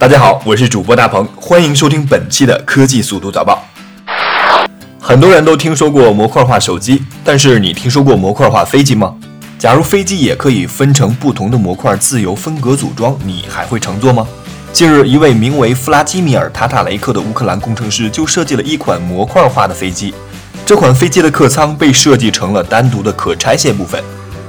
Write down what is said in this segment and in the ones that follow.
大家好，我是主播大鹏，欢迎收听本期的科技速度早报。很多人都听说过模块化手机，但是你听说过模块化飞机吗？假如飞机也可以分成不同的模块自由分隔组装，你还会乘坐吗？近日，一位名为弗拉基米尔·塔塔雷克的乌克兰工程师就设计了一款模块化的飞机。这款飞机的客舱被设计成了单独的可拆卸部分，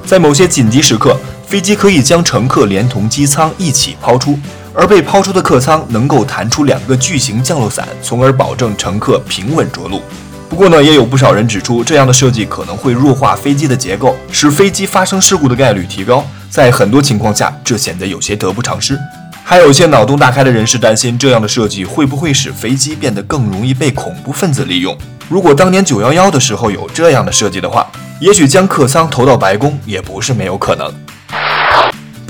在某些紧急时刻，飞机可以将乘客连同机舱一起抛出。而被抛出的客舱能够弹出两个巨型降落伞，从而保证乘客平稳着陆。不过呢，也有不少人指出，这样的设计可能会弱化飞机的结构，使飞机发生事故的概率提高。在很多情况下，这显得有些得不偿失。还有些脑洞大开的人士担心，这样的设计会不会使飞机变得更容易被恐怖分子利用？如果当年九幺幺的时候有这样的设计的话，也许将客舱投到白宫也不是没有可能。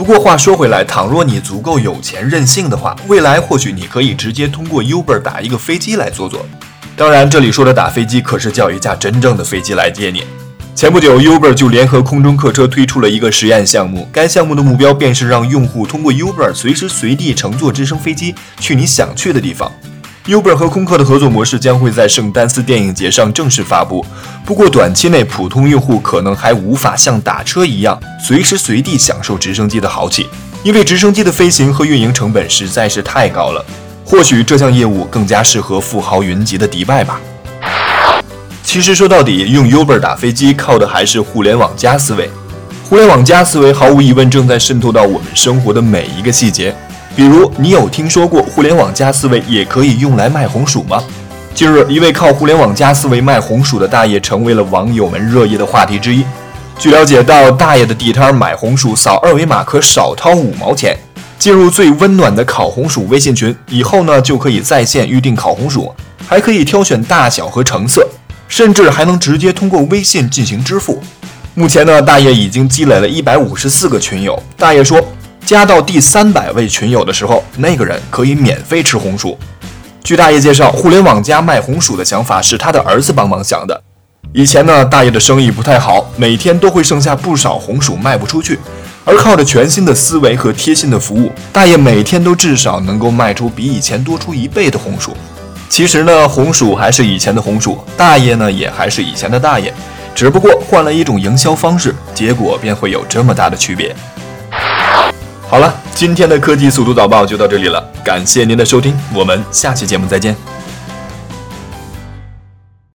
不过话说回来，倘若你足够有钱任性的话，未来或许你可以直接通过 Uber 打一个飞机来坐坐。当然，这里说的打飞机可是叫一架真正的飞机来接你。前不久，Uber 就联合空中客车推出了一个实验项目，该项目的目标便是让用户通过 Uber 随时随地乘坐直升飞机去你想去的地方。Uber 和空客的合作模式将会在圣丹斯电影节上正式发布。不过，短期内普通用户可能还无法像打车一样随时随地享受直升机的豪气，因为直升机的飞行和运营成本实在是太高了。或许这项业务更加适合富豪云集的迪拜吧。其实说到底，用 Uber 打飞机靠的还是互联网加思维。互联网加思维毫无疑问正在渗透到我们生活的每一个细节。比如，你有听说过互联网加思维也可以用来卖红薯吗？近日，一位靠互联网加思维卖红薯的大爷成为了网友们热议的话题之一。据了解到，大爷的地摊买红薯扫二维码可少掏五毛钱。进入最温暖的烤红薯微信群以后呢，就可以在线预定烤红薯，还可以挑选大小和成色，甚至还能直接通过微信进行支付。目前呢，大爷已经积累了一百五十四个群友。大爷说。加到第三百位群友的时候，那个人可以免费吃红薯。据大爷介绍，互联网加卖红薯的想法是他的儿子帮忙想的。以前呢，大爷的生意不太好，每天都会剩下不少红薯卖不出去。而靠着全新的思维和贴心的服务，大爷每天都至少能够卖出比以前多出一倍的红薯。其实呢，红薯还是以前的红薯，大爷呢也还是以前的大爷，只不过换了一种营销方式，结果便会有这么大的区别。好了，今天的科技速度早报就到这里了，感谢您的收听，我们下期节目再见。